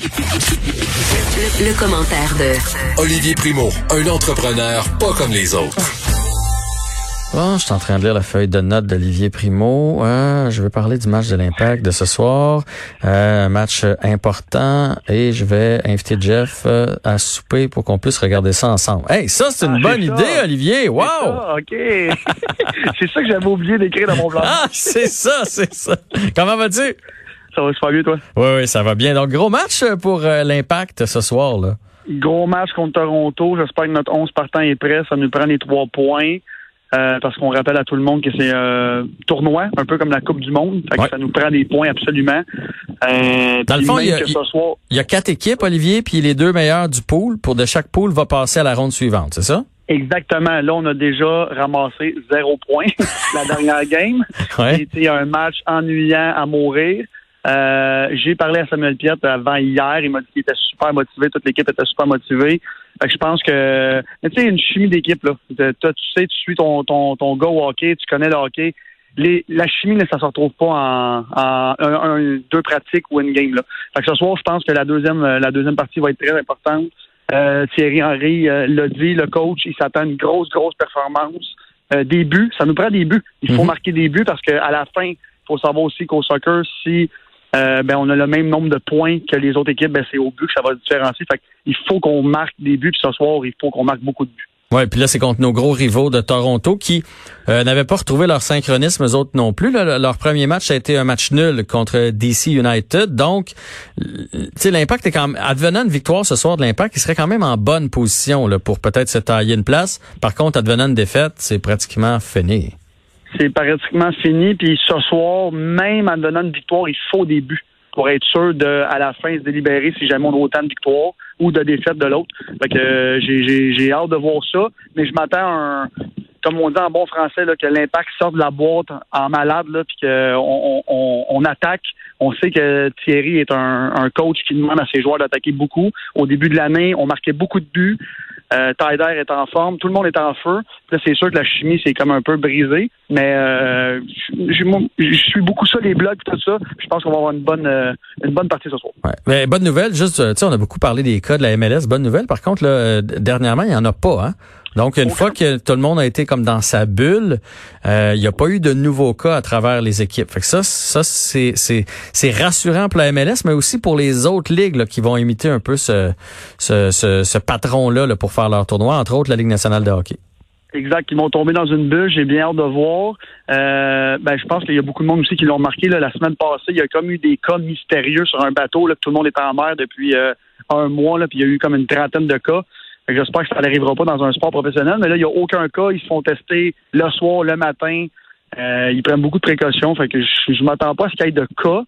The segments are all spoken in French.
Le, le commentaire de Olivier Primo, un entrepreneur pas comme les autres. Bon, je suis en train de lire la feuille de notes d'Olivier Primo. Euh, je vais parler du match de l'Impact de ce soir. Euh, un match important et je vais inviter Jeff euh, à souper pour qu'on puisse regarder ça ensemble. Hey, ça, c'est une Ah, bonne idée, ça. Olivier. Wow! Ah, OK. c'est ça que j'avais oublié d'écrire dans mon plan. Ah, c'est ça, c'est ça. Comment vas-tu? Ça va super bien, toi? Oui, oui, ça va bien. Donc, gros match pour euh, l'Impact ce soir. là. Gros match contre Toronto. J'espère que notre 11 partant est prêt. Ça nous prend les trois points. Euh, parce qu'on rappelle à tout le monde que c'est un tournoi, un peu comme la Coupe du Monde. Fait que Ouais. Ça nous prend des points absolument. Euh, Dans le fond, il y a- soir, y a quatre équipes, Olivier, puis les deux meilleurs du pool. Pour de chaque pool va passer à la ronde suivante, c'est ça? exactement, là, on a déjà ramassé zéro point la dernière game. Ouais. C'était un match ennuyant à mourir. Euh, j'ai parlé à Samuel Piette avant hier. Il m'a dit qu'il était super motivé. Toute l'équipe était super motivée. Fait que je pense que, tu sais, une chimie d'équipe, là. De- toi, tu sais, tu suis ton, ton, ton gars au hockey, tu connais le hockey. Les, la chimie, là, ça se retrouve pas en, en un, un- deux pratiques ou une game, là. Fait que ce soir, je pense que la deuxième, euh, la deuxième partie va être très importante. Euh, Thierry Henry euh, l'a dit, le coach, il s'attend à une grosse, grosse performance. Euh, des buts, ça nous prend des buts. Il faut Mhm. marquer des buts parce qu'à la fin, il faut savoir aussi qu'au soccer, si euh, ben, on a le même nombre de points que les autres équipes, ben, c'est au but que ça va se différencier. Fait il faut qu'on marque des buts, puis ce soir, il faut qu'on marque beaucoup de buts. Ouais, puis là c'est contre nos gros rivaux de Toronto qui euh, n'avaient pas retrouvé leur synchronisme, eux autres non plus. leur premier match a été un match nul contre DC United. Donc, l'impact est quand même advenant une victoire ce soir de l'impact, il serait quand même en bonne position là, pour peut-être se tailler une place. Par contre, advenant une défaite, c'est pratiquement fini. C'est pratiquement fini, puis ce soir, même en donnant une victoire, il faut des buts pour être sûr de, à la fin, se délibérer si jamais on a autant de victoires ou de défaites de l'autre. Fait que euh, j'ai- hâte de voir ça, mais je m'attends à un, comme on dit en bon français, là, que l'impact sorte de la boîte en malade, là, puis qu'on on, on, on attaque. On sait que Thierry est un, un coach qui demande à ses joueurs d'attaquer beaucoup. Au début de l'année, on marquait beaucoup de buts. Euh, Tyler est en forme, tout le monde est en feu. Là, c'est sûr que la chimie, c'est comme un peu brisé, mais euh, je suis beaucoup ça, les blogs, tout ça. Je pense qu'on va avoir une bonne, euh, une bonne partie ce soir. Ouais. Bonne nouvelle, juste, euh, tu sais, on a beaucoup parlé des cas de la MLS. Bonne nouvelle, par contre, là, euh, dernièrement, il n'y en a pas. Hein? Donc, une Aucun. fois que tout le monde a été comme dans sa bulle, euh, il n'y a pas eu de nouveaux cas à travers les équipes. Fait que ça, ça c'est, c'est, c'est rassurant pour la MLS, mais aussi pour les autres ligues là, qui vont imiter un peu ce, ce, ce, ce patron-là là, pour faire leur tournoi, entre autres la Ligue nationale de hockey. Exact, ils vont tomber dans une bulle. J'ai bien hâte de voir. Euh, ben, je pense qu'il y a beaucoup de monde aussi qui l'ont remarqué. Là, la semaine passée, il y a comme eu des cas mystérieux sur un bateau. Là, que tout le monde est en mer depuis euh, un mois. Là, puis il y a eu comme une trentaine de cas. J'espère que ça n'arrivera pas dans un sport professionnel. Mais là, il n'y a aucun cas. Ils se font tester le soir, le matin. Euh, ils prennent beaucoup de précautions. Fait que je, je m'attends pas à ce qu'il y ait de cas.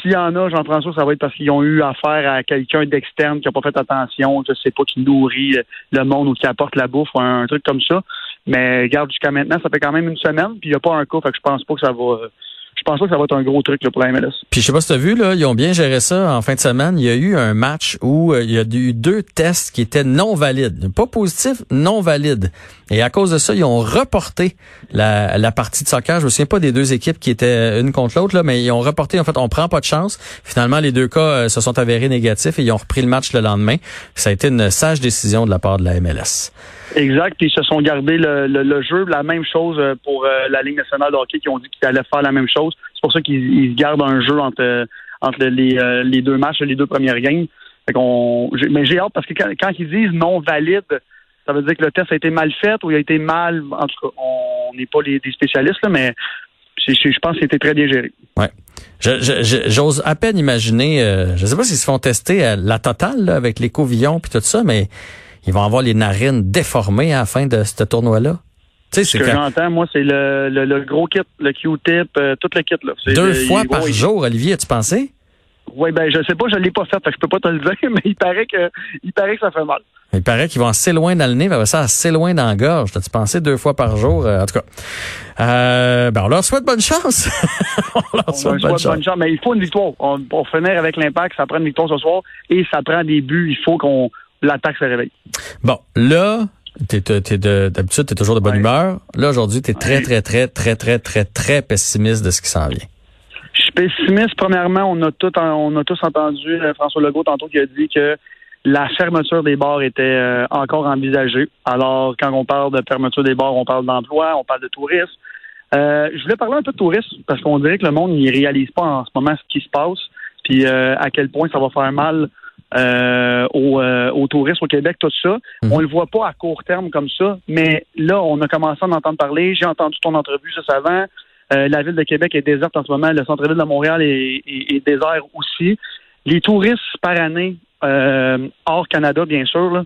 S'il y en a, Jean-François, ça va être parce qu'ils ont eu affaire à quelqu'un d'externe qui n'a pas fait attention, je sais pas, qui nourrit le monde ou qui apporte la bouffe ou un, un truc comme ça. Mais regarde, jusqu'à maintenant, ça fait quand même une semaine, puis il n'y a pas un cas, fait que je pense pas que ça va. Je pense pas que ça va être un gros truc là, pour la MLS. Puis je sais pas si tu as vu, là, ils ont bien géré ça en fin de semaine. Il y a eu un match où euh, il y a eu deux tests qui étaient non valides. Pas positifs, non valides. Et à cause de ça, ils ont reporté la, la partie de soccer. Je me souviens pas des deux équipes qui étaient une contre l'autre, là, mais ils ont reporté, en fait, on prend pas de chance. Finalement, les deux cas euh, se sont avérés négatifs et ils ont repris le match le lendemain. Ça a été une sage décision de la part de la MLS. Exact, puis ils se sont gardés le, le, le jeu. La même chose euh, pour euh, la Ligue nationale de hockey qui ont dit qu'ils allaient faire la même chose. C'est pour ça qu'ils ils gardent un jeu entre, euh, entre les, euh, les deux matchs, les deux premières games. Fait qu'on, mais j'ai hâte parce que quand, quand ils disent non valide, ça veut dire que le test a été mal fait ou il a été mal. En tout cas, on n'est pas les, des spécialistes, là, mais c'est- je pense que c'était très bien géré. Ouais. Je- je- je- J'ose à peine imaginer, euh, je sais pas s'ils se font tester à la totale là, avec les covillons puis tout ça, mais ils vont avoir les narines déformées à la fin de ce tournoi-là? Tu sais, Ce c'est que quand- j'entends, moi, c'est le, le, le gros kit, le Q-tip, euh, tout le kit. Là. Deux le- fois il- par ouais, jour, Olivier, as-tu pensé? Oui, ben je sais pas, je l'ai pas fait, je peux pas te le dire, mais il paraît que il paraît que ça fait mal. Il paraît qu'ils vont assez loin dans le nez, après ça assez loin dans la gorge. T'as-tu pensé deux fois par jour? Euh, en tout cas, euh, ben on leur souhaite bonne chance. on leur souhaite bonne chance, mais il faut une victoire. On, pour finir avec l'impact, ça prend une victoire ce soir et ça prend des buts. Il faut qu'on l'attaque se réveille. Bon, là, t'es, t'es, de- d'habitude, t'es toujours de bonne Ouais. humeur. Là, aujourd'hui, t'es très, très, très, très, très, très, très pessimiste de ce qui s'en vient. Je suis Pessimiste, premièrement, on a tout, on a tous entendu euh, François Legault tantôt qui a dit que la fermeture des bars était euh, encore envisagée. Alors, quand on parle de fermeture des bars, on parle d'emploi, on parle de tourisme. Euh, je voulais parler un peu de tourisme parce qu'on dirait que le monde n'y réalise pas en ce moment ce qui se passe, puis à quel point ça va faire mal au, au, tourisme au Québec, tout ça. Mhm. On le voit pas à court terme comme ça, mais là, on a commencé à en entendre parler. J'ai entendu ton entrevue juste avant. Euh, la ville de Québec est déserte en ce moment. Le centre-ville de Montréal est, désert aussi. Les touristes par année, euh, hors Canada, bien sûr,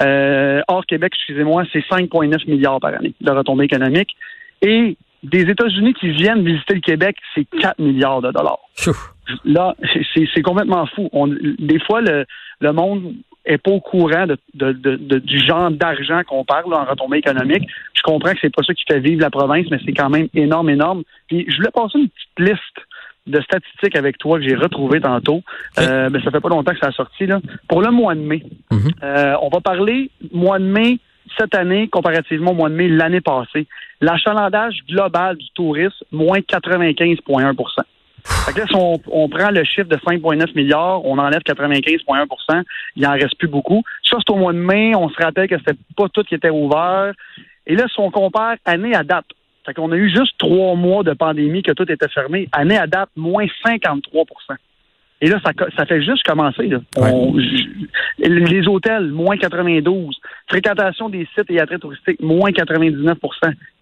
euh, hors Québec, excusez-moi, c'est 5,9 milliards par année de retombées économiques. Et des États-Unis qui viennent visiter le Québec, c'est 4 milliards de dollars. Là, c'est complètement fou. des fois, le, le monde est pas au courant de, du genre d'argent qu'on parle en retombée économique. Je comprends que c'est pas ça qui fait vivre la province, mais c'est quand même énorme, énorme. Puis je voulais passer une petite liste de statistiques avec toi que j'ai retrouvé tantôt. Euh, ben, ça fait pas longtemps que ça a sorti là. Pour le mois de mai, mm-hmm. euh, on va parler mois de mai cette année comparativement au mois de mai l'année passée. L'achalandage global du tourisme moins 95,1% fait que là, si on, prend le chiffre de 5,9 milliards, on enlève 95,1% il en reste plus beaucoup. Ça, c'est au mois de mai. On se rappelle que c'était pas tout qui était ouvert. Et là, si on compare année à date, fait qu'on a eu juste trois mois de pandémie que tout était fermé. Année à date, moins 53 et là, ça, ça fait juste commencer. Là. les hôtels, moins 92. Fréquentation des sites et attraits touristiques, moins 99%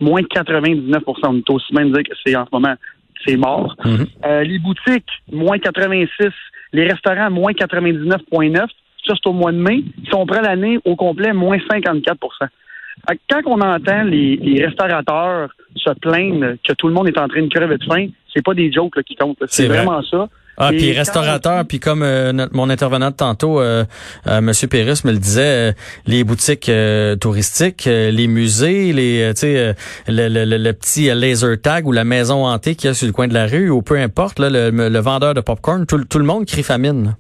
Moins 99 On est aussi de dire que c'est en ce moment c'est mort. Mhm. Euh, les boutiques, moins 86. Les restaurants, moins 99,9. Ça, c'est au mois de mai. Si on prend l'année au complet, moins 54% Quand on entend les, restaurateurs se plaindre que tout le monde est en train de crever de faim, c'est pas des jokes qui comptent. C'est vraiment ça. Ah, puis restaurateur, puis comme euh, mon intervenant de tantôt, euh, euh, Monsieur Pérus me le disait, euh, les boutiques touristiques, les musées, les, tu sais, le, le, le, petit laser tag ou la maison hantée qu'il y a sur le coin de la rue, ou peu importe, là, le, vendeur de popcorn, tout, tout le monde crie famine.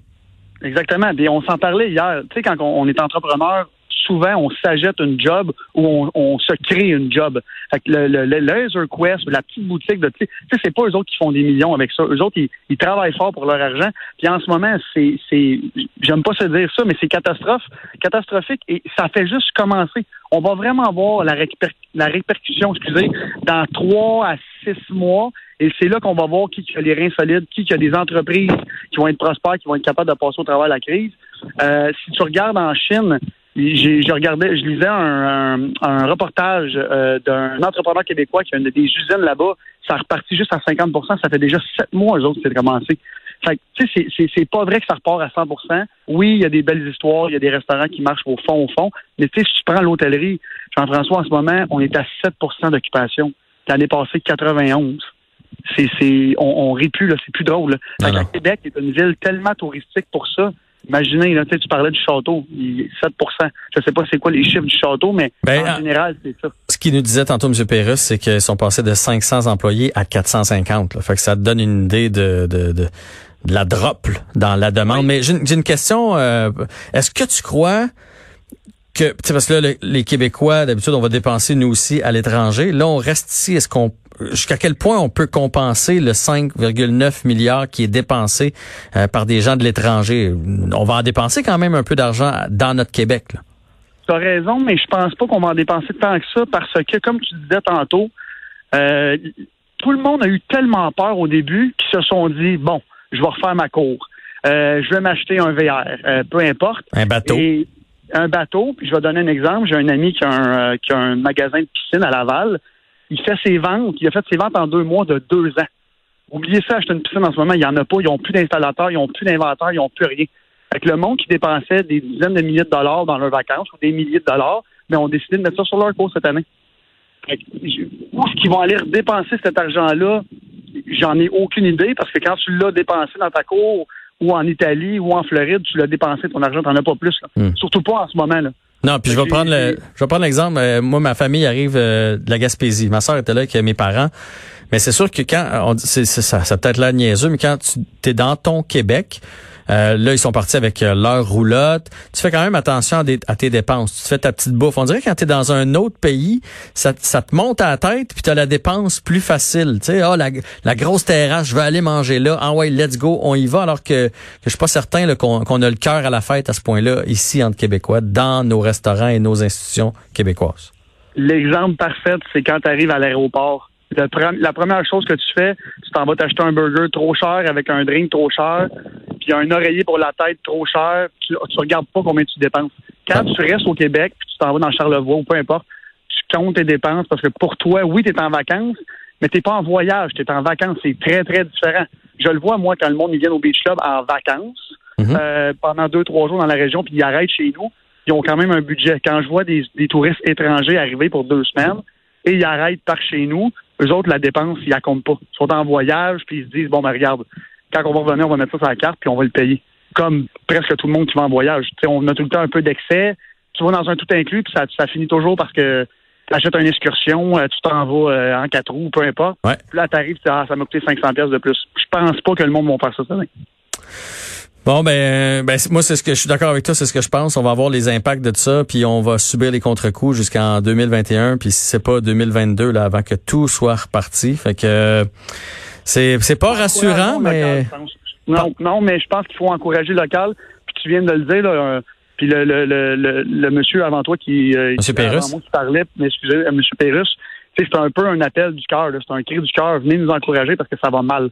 Exactement. Puis on s'en parlait hier. Tu sais, quand on est entrepreneur, souvent, on s'achète une job ou on, se crée une job. Fait que le, le, Quest, la petite boutique de, tu sais, c'est pas eux autres qui font des millions avec ça. Eux autres, ils, travaillent fort pour leur argent. Puis en ce moment, c'est, c'est, j'aime pas se dire ça, mais c'est catastrophique et ça fait juste commencer. On va vraiment voir la, la répercussion, excusez, dans trois à six mois. Et c'est là qu'on va voir qui a les reins solides, qui a des entreprises qui vont être prospères, qui vont être capables de passer au travers de la crise. Euh, si tu regardes en Chine, j'ai regardais, je lisais un, un, reportage euh, d'un entrepreneur québécois qui a une, des usines là-bas. Ça a reparti juste à 50% Ça fait déjà sept mois, eux autres, que c'est commencé. Fait tu sais, c'est pas vrai que ça repart à 100% Oui, il y a des belles histoires, il y a des restaurants qui marchent au fond, au fond. Mais tu sais, si tu prends l'hôtellerie, Jean-François, en ce moment, on est à 7% d'occupation. L'année passée, 91. C'est, c'est, on, on rit plus, là, c'est plus drôle. Fait que Québec est une ville tellement touristique pour ça Imaginez, là, tu parlais du château, 7% Je sais pas c'est quoi les chiffres du château, mais ben, en général, c'est ça. Ce qu'il nous disait tantôt, M. Pérus, c'est qu'ils sont passés de 500 employés à 450. Là. Fait que ça te donne une idée de, de, de, la drop dans la demande. Mais j'ai une question. Euh, est-ce que tu crois que, parce que là, les Québécois, d'habitude, on va dépenser nous aussi à l'étranger. Là, on reste ici. Est-ce qu'on jusqu'à quel point on peut compenser le 5,9 milliards qui est dépensé euh, par des gens de l'étranger? On va en dépenser quand même un peu d'argent dans notre Québec. Tu as raison, mais je pense pas qu'on va en dépenser tant que ça parce que, comme tu disais tantôt, euh, tout le monde a eu tellement peur au début qu'ils se sont dit, bon, je vais refaire ma cour. Euh, je vais m'acheter un VR, peu importe. Un bateau. un bateau, puis je vais donner un exemple. J'ai un ami qui a un, qui a un magasin de piscine à Laval il fait ses ventes, il a fait ses ventes en deux mois de deux ans. Oubliez ça, acheter une piscine en ce moment, il n'y en a pas, ils n'ont plus d'installateurs, ils n'ont plus d'inventaire, ils n'ont plus rien. Avec le monde qui dépensait des dizaines de milliers de dollars dans leurs vacances ou des milliers de dollars, mais ont décidé de mettre ça sur leur cours cette année. où est-ce qu'ils vont aller dépenser cet argent-là? J'en ai aucune idée parce que quand tu l'as dépensé dans ta cour ou en Italie ou en Floride, tu l'as dépensé ton argent, tu n'en as pas plus. Hmm. Surtout pas en ce moment. là. Non, puis je vais prendre le, je vais prendre l'exemple. Euh, moi, ma famille arrive euh, de la Gaspésie. Ma soeur était là avec mes parents. Mais c'est sûr que quand on c'est, ça, ça peut être là niaiseux, mais quand tu es dans ton Québec, Euh, là, ils sont partis avec euh, leur roulotte. Tu fais quand même attention à, tes dépenses. Tu fais ta petite bouffe. On dirait que quand tu es dans un autre pays, ça, te monte à la tête, puis tu as la dépense plus facile. Tu sais, ah, la, grosse terrasse, je vais aller manger là. Ah ouais, let's go, on y va. Alors que, que je suis pas certain qu'on a le cœur à la fête à ce point-là, ici, entre Québécois, dans nos restaurants et nos institutions québécoises. L'exemple parfait, c'est quand tu arrives à l'aéroport. La première chose que tu fais, tu t'en vas t'acheter un burger trop cher avec un drink trop cher, puis un oreiller pour la tête trop cher, tu, tu regardes pas combien tu dépenses. Quand tu restes au Québec, puis tu t'en vas dans Charlevoix ou peu importe, tu comptes tes dépenses parce que pour toi, oui, tu es en vacances, mais tu pas en voyage, tu es en vacances. C'est très, très différent. Je le vois, moi, quand le monde vient au Beach Club en vacances, mhm. euh, pendant deux, trois jours dans la région, puis ils arrêtent chez nous, ils ont quand même un budget. Quand je vois des, touristes étrangers arriver pour deux semaines et ils arrêtent par chez nous, eux autres, la dépense, ils la comptent pas. Ils sont en voyage, puis ils se disent, bon, ben regarde, quand on va revenir, on va mettre ça sur la carte, puis on va le payer. Comme presque tout le monde qui va en voyage. on a tout le temps un peu d'excès. Tu vas dans un tout inclus, puis ça, ça finit toujours parce que tu achètes une excursion, euh, tu t'en vas euh, en quatre roues, peu importe. Puis là, ah, ça m'a coûté 500 pièces de plus. Je pense pas que le monde va faire ça. ça Bon ben, ben moi c'est ce que je suis d'accord avec toi, c'est ce que je pense. On va avoir les impacts de ça, puis on va subir les contre-coups jusqu'en 2021, puis si c'est pas 2022 là, avant que tout soit reparti. Fait que c'est c'est pas rassurant, mais non, non, mais je pense qu'il faut encourager le local. Puis tu viens de le dire là. puis le, le, le, le, monsieur avant toi qui, euh, monsieur qui parlait, mais excusez, euh, monsieur Pérus, c'est un peu un appel du cœur, c'est un cri du cœur. Venez nous encourager parce que ça va mal.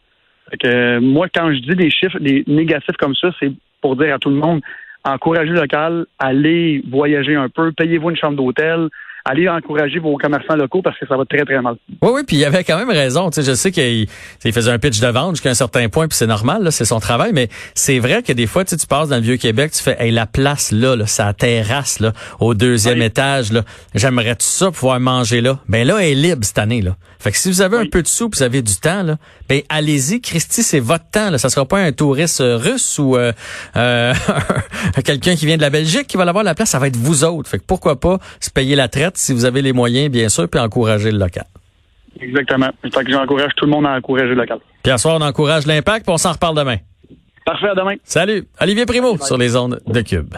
Que, moi, quand je dis des chiffres des négatifs comme ça, c'est pour dire à tout le monde, encouragez le local, allez voyager un peu, payez-vous une chambre d'hôtel, allez encourager vos commerçants locaux parce que ça va très, très mal. Oui, oui, puis il avait quand même raison. Tu sais, je sais qu'il faisait un pitch de vente jusqu'à un certain point, puis c'est normal, c'est son travail, mais c'est vrai que des fois, tu, tu passes dans le Vieux-Québec, tu fais hey, la place là, là sa terrasse là, au deuxième étage, là, j'aimerais tout ça pouvoir manger là? Ben là, elle est libre cette année. là. Fait que si vous avez un peu de sous, vous avez du temps, là, ben allez-y, Christy, c'est votre temps. Là. Ça sera pas un touriste euh, russe ou euh, euh quelqu'un qui vient de la Belgique qui va l'avoir la place, ça va être vous autres. Fait que pourquoi pas se payer la traite si vous avez les moyens, bien sûr, puis encourager le local. Exactement. Fait que j'encourage tout le monde à encourager le local. Puis à soir, on encourage l'impact, puis on s'en reparle demain. Parfait, à demain. Salut. Olivier Primo sur les ondes de Cube.